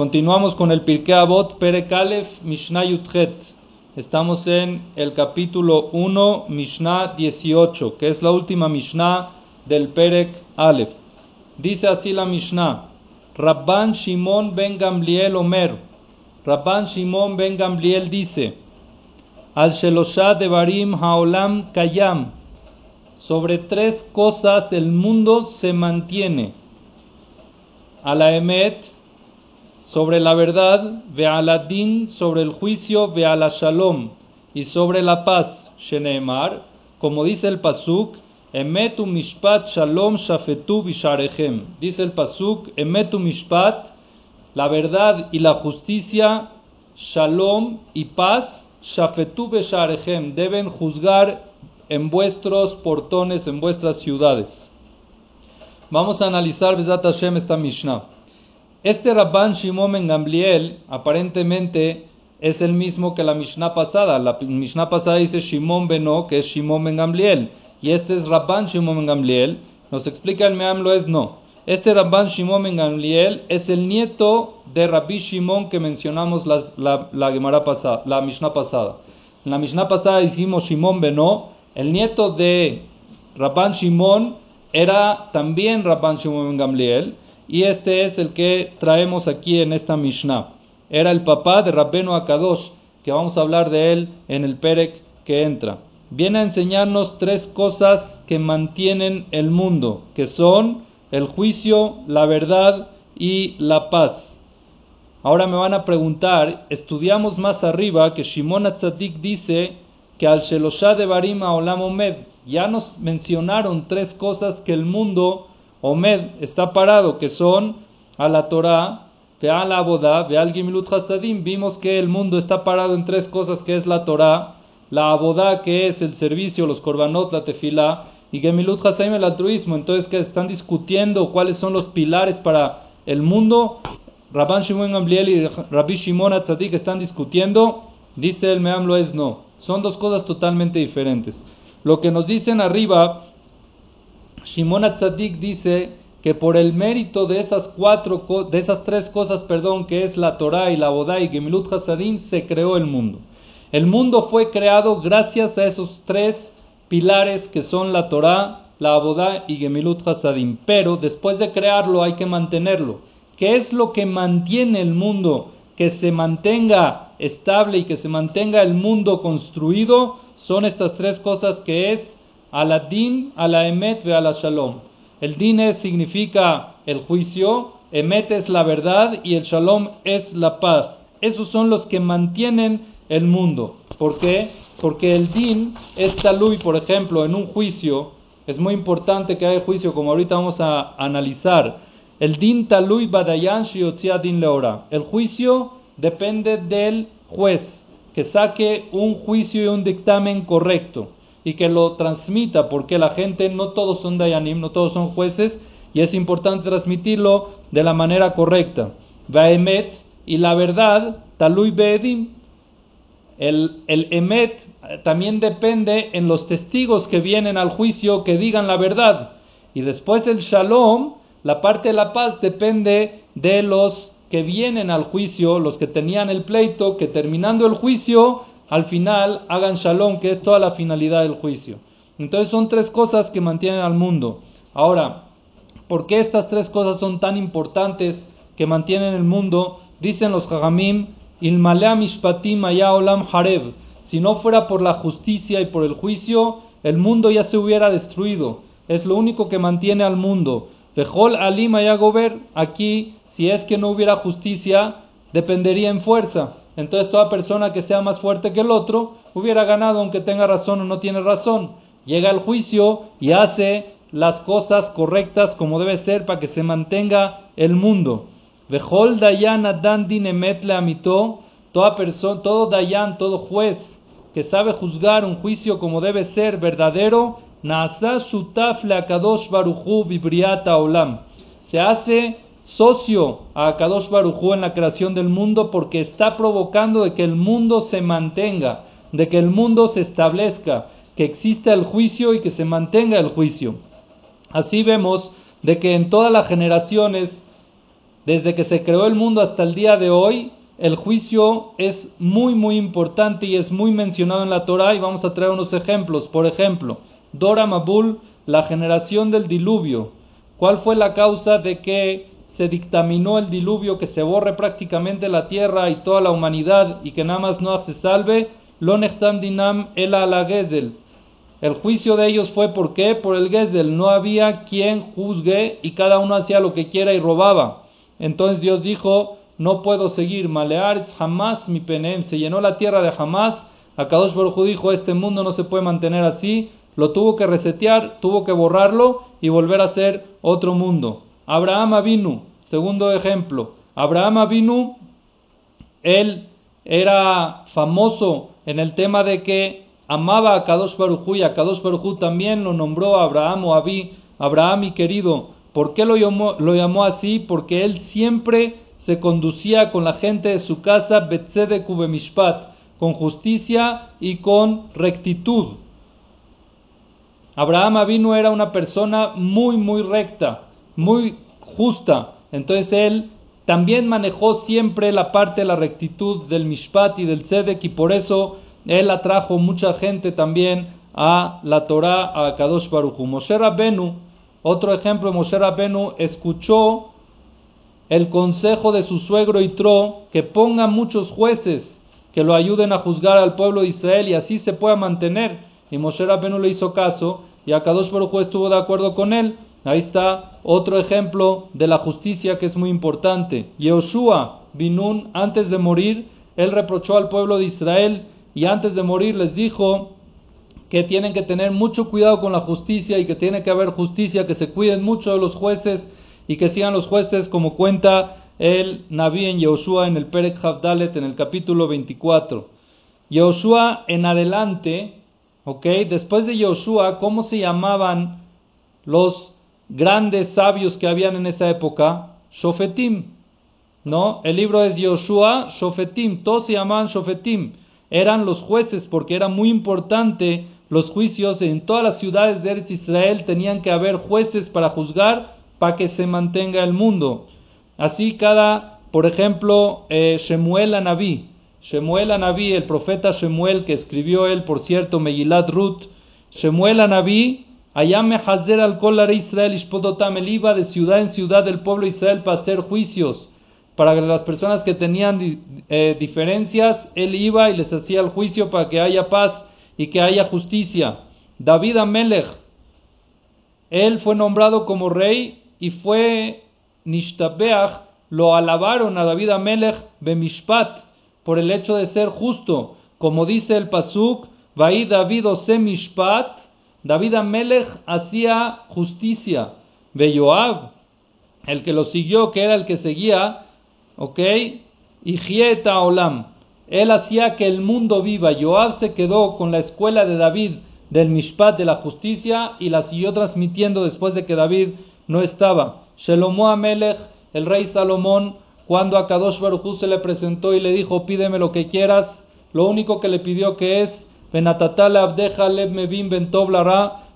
Continuamos con el Pirkei Avot Perek Aleph Mishnah Yutchet. Estamos en el capítulo 1, Mishnah 18, que es la última Mishnah del Perek Aleph. Dice así la Mishnah: Rabban Shimon ben Gamliel Omer. Rabban Shimon ben Gamliel dice: Al Shelosha de Barim Haolam Kayam. Sobre tres cosas el mundo se mantiene. A la Emet, sobre la verdad, ve din sobre el juicio, ve la shalom, y sobre la paz, sheneemar, como dice el pasuk, emetu mishpat shalom shafetu visharechem. Dice el pasuk, emetu mishpat, la verdad y la justicia, shalom y paz, shafetu visharechem, deben juzgar en vuestros portones, en vuestras ciudades. Vamos a analizar Besat Hashem esta Mishnah. Este Rabban Shimon en Gamliel aparentemente es el mismo que la Mishnah pasada. La Mishnah pasada dice Shimon Beno, que es Shimon ben Gamliel. Y este es Rabban Shimon ben Gamliel. Nos explica el Meamlo es no. Este Rabban Shimon ben Gamliel es el nieto de Rabbi Shimon que mencionamos la, la, pasada, la Mishnah pasada. En la Mishnah pasada dijimos Shimon Beno. El nieto de Rabban Shimon era también Rabban Shimon ben Gamliel y este es el que traemos aquí en esta Mishnah. Era el papá de Rabbeno Akadosh, que vamos a hablar de él en el Perek que entra. Viene a enseñarnos tres cosas que mantienen el mundo, que son el juicio, la verdad y la paz. Ahora me van a preguntar, estudiamos más arriba que Shimon Atzadik dice que al Sheloshah de Barima Olam Omed ya nos mencionaron tres cosas que el mundo Omed está parado, que son a la Torah, a la Abodá, al Gimilut Hasadim. Vimos que el mundo está parado en tres cosas, que es la Torah, la Abodá, que es el servicio, los Korbanot, la Tefilá, y Gemilut Hasadim, el altruismo. Entonces, que están discutiendo cuáles son los pilares para el mundo. Rabban Shimon Gamliel y Rabbi Shimon Atzadik están discutiendo. Dice el Meamlo es no. Son dos cosas totalmente diferentes. Lo que nos dicen arriba Shimon Atzadik dice que por el mérito de esas cuatro, de esas tres cosas, perdón, que es la Torah y la Bodá y Gemilut Hasadim, se creó el mundo. El mundo fue creado gracias a esos tres pilares que son la Torah, la Abodá y Gemilut Hasadim. Pero después de crearlo hay que mantenerlo. ¿Qué es lo que mantiene el mundo? Que se mantenga estable y que se mantenga el mundo construido. Son estas tres cosas que es a la din, a la emet ve a la shalom. El din significa el juicio, emet es la verdad y el shalom es la paz. Esos son los que mantienen el mundo. ¿Por qué? Porque el din es talui, por ejemplo, en un juicio. Es muy importante que haya juicio, como ahorita vamos a analizar. El din talui badayan din leora. El juicio depende del juez, que saque un juicio y un dictamen correcto y que lo transmita, porque la gente no todos son dayanim, no todos son jueces, y es importante transmitirlo de la manera correcta. Vaemet y la verdad, talui beedim. El, el emet también depende en los testigos que vienen al juicio que digan la verdad. Y después el shalom, la parte de la paz, depende de los que vienen al juicio, los que tenían el pleito, que terminando el juicio al final hagan shalom, que es toda la finalidad del juicio. Entonces son tres cosas que mantienen al mundo. Ahora, ¿por qué estas tres cosas son tan importantes que mantienen el mundo? Dicen los Hagamim, Ilmalea Mishpatim. Si no fuera por la justicia y por el juicio, el mundo ya se hubiera destruido. Es lo único que mantiene al mundo. Bejol Alim Gober, aquí, si es que no hubiera justicia, dependería en fuerza. Entonces toda persona que sea más fuerte que el otro hubiera ganado aunque tenga razón o no tiene razón. Llega al juicio y hace las cosas correctas como debe ser para que se mantenga el mundo. Vejol dayan adan dinemet amito, toda persona, todo dayan, todo juez que sabe juzgar un juicio como debe ser verdadero, naasa shutaf le akadosh baruchu olam. Se hace socio a Kadosh Barujú en la creación del mundo porque está provocando de que el mundo se mantenga, de que el mundo se establezca, que exista el juicio y que se mantenga el juicio. Así vemos de que en todas las generaciones desde que se creó el mundo hasta el día de hoy, el juicio es muy muy importante y es muy mencionado en la Torah y vamos a traer unos ejemplos. Por ejemplo, Dora Mabul, la generación del diluvio. ¿Cuál fue la causa de que se dictaminó el diluvio, que se borre prácticamente la tierra y toda la humanidad y que nada más no se salve? Lo dinam el ala El juicio de ellos fue ¿por qué? Por el Gezel. No había quien juzgue y cada uno hacía lo que quiera y robaba. Entonces Dios dijo, no puedo seguir. Malearetz jamás mi penem. Se llenó la tierra de jamás. Akadosh Baruj dijo, este mundo no se puede mantener así. Lo tuvo que resetear, tuvo que borrarlo y volver a ser otro mundo. Abraham Avinu, segundo ejemplo. Abraham Avinu, él era famoso en el tema de que amaba a Kadosh Baruj y a Kadosh Baruj también lo nombró Abraham o Abí, Abraham mi querido. ¿Por qué lo llamó, lo llamó así? Porque él siempre se conducía con la gente de su casa Betzede Kubemishpat, con justicia y con rectitud. Abraham Avinu era una persona muy, muy recta, muy justa. Entonces él también manejó siempre la parte de la rectitud del Mishpat y del Sedek y por eso él atrajo mucha gente también a la Torah, a Kadosh Baruchu. Moshe Rabbenu, otro ejemplo, Moshe Rabbenu escuchó el consejo de su suegro Itro que ponga muchos jueces que lo ayuden a juzgar al pueblo de Israel y así se pueda mantener. Y Moshe Rabbeinu le hizo caso y Akadosh Baruj estuvo de acuerdo con él. Ahí está otro ejemplo de la justicia que es muy importante. Yehoshua Binun, antes de morir, él reprochó al pueblo de Israel y antes de morir les dijo que tienen que tener mucho cuidado con la justicia y que tiene que haber justicia, que se cuiden mucho de los jueces y que sigan los jueces como cuenta el Naví en Yehoshua en el Perek Havdalet en el capítulo 24. Yehoshua en adelante, ok, después de Yehoshua, ¿cómo se llamaban los grandes sabios que habían en esa época? Shofetim, ¿no? El libro es Yehoshua, Shofetim, todos se llamaban Shofetim, eran los jueces porque era muy importante los juicios en todas las ciudades de Israel tenían que haber jueces para juzgar para que se mantenga el mundo. Así cada, por ejemplo, eh, Shemuel Anabí, Shemuel Anabí, el profeta Shemuel que escribió él, por cierto, Megilat Ruth, Shemuel Anabí, allá me hazer al kolar Israel ishpodotam, él iba de ciudad en ciudad del pueblo de Israel para hacer juicios. Para las personas que tenían eh, diferencias, él iba y les hacía el juicio para que haya paz y que haya justicia. David Amelech, él fue nombrado como rey y fue Nishtabeach, lo alabaron a David Amelech Bemishpat por el hecho de ser justo. Como dice el Pasuk, Vaí David Ose Mishpat, David Amelech hacía justicia. Joab, el que lo siguió, que era el que seguía, ok, y Gieta Olam, él hacía que el mundo viva. Joab se quedó con la escuela de David del Mishpat de la justicia y la siguió transmitiendo después de que David no estaba. Shelomo Amelech, el rey Salomón, cuando a Kadosh se le presentó y le dijo, pídeme lo que quieras, lo único que le pidió que es,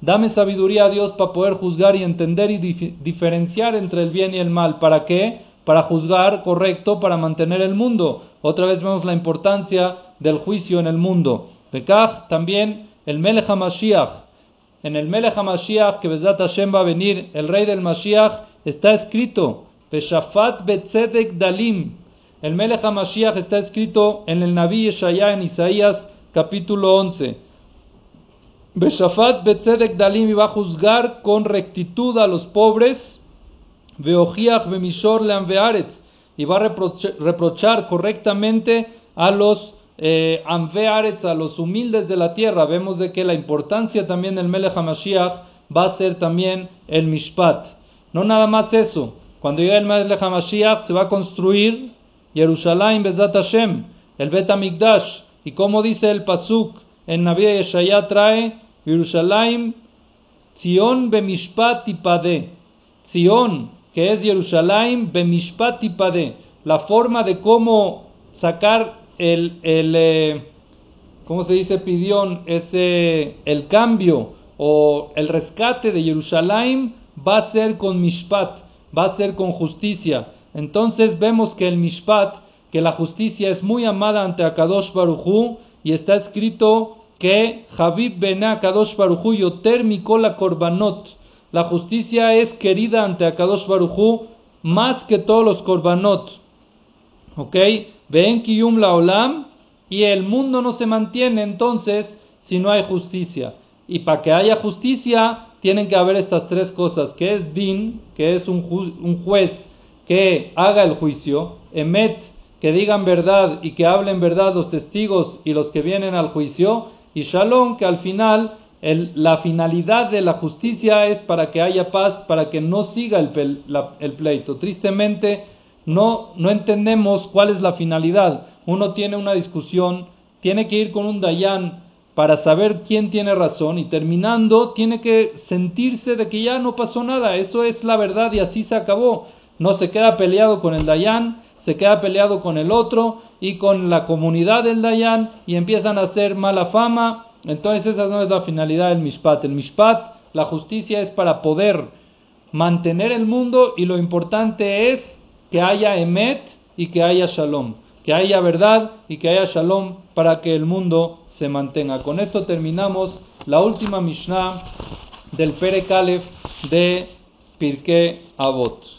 dame sabiduría a Dios para poder juzgar y entender y diferenciar entre el bien y el mal. ¿Para qué? Para juzgar correcto, para mantener el mundo. Otra vez vemos la importancia del juicio en el mundo. Pekach también el Melech HaMashiach, en el Melech HaMashiach, que Bezat Hashem va a venir, el rey del Mashiach, está escrito, Peshafat Betzedek Dalim. El Melech HaMashiach está escrito en el Naví Yeshaya en Isaías capítulo 11. Beshafat Betzedek Dalim va a juzgar con rectitud a los pobres, Veojiach Bemishor Leanvearetz, y va a reprochar correctamente a los eh, a los humildes de la tierra, vemos de que la importancia también del Melech HaMashiach va a ser también el Mishpat. No nada más eso, cuando llegue el Melech HaMashiach se va a construir Jerusalén Bezat Hashem, el Bet HaMikdash, y como dice el Pasuk en Naví Yeshaya trae Jerusalén, Zion Bemishpat Pade, Zion, que es Jerusalén Bemishpat Pade, la forma de cómo sacar el, el eh, ¿cómo se dice? Pidión, ese, el cambio o el rescate de Jerusalén va a ser con mishpat, va a ser con justicia. Entonces vemos que el Mishpat, que la justicia es muy amada ante Akadosh Baruchu y está escrito que Habib ben Akadosh Baruchu yoter korbanot. La justicia es querida ante Akadosh Baruchu más que todos los korbanot. ¿Ok? Ven kiyum la olam y el mundo no se mantiene entonces si no hay justicia. Y para que haya justicia tienen que haber estas tres cosas, que es din, que es un, un juez que haga el juicio, emet, que digan verdad y que hablen verdad los testigos y los que vienen al juicio, y shalom, que al final la finalidad de la justicia es para que haya paz, para que no siga el, el pleito. Tristemente, no, no entendemos cuál es la finalidad. Uno tiene una discusión, tiene que ir con un Dayan para saber quién tiene razón y terminando tiene que sentirse de que ya no pasó nada, eso es la verdad y así se acabó. No se queda peleado con el Dayan, se queda peleado con el otro y con la comunidad del Dayan y empiezan a hacer mala fama. Entonces esa no es la finalidad del Mishpat. El Mishpat, la justicia es para poder mantener el mundo y lo importante es que haya Emet y que haya Shalom que haya verdad y que haya shalom para que el mundo se mantenga. Con esto terminamos la última Mishnah del Pere Kalef de Pirkei Avot.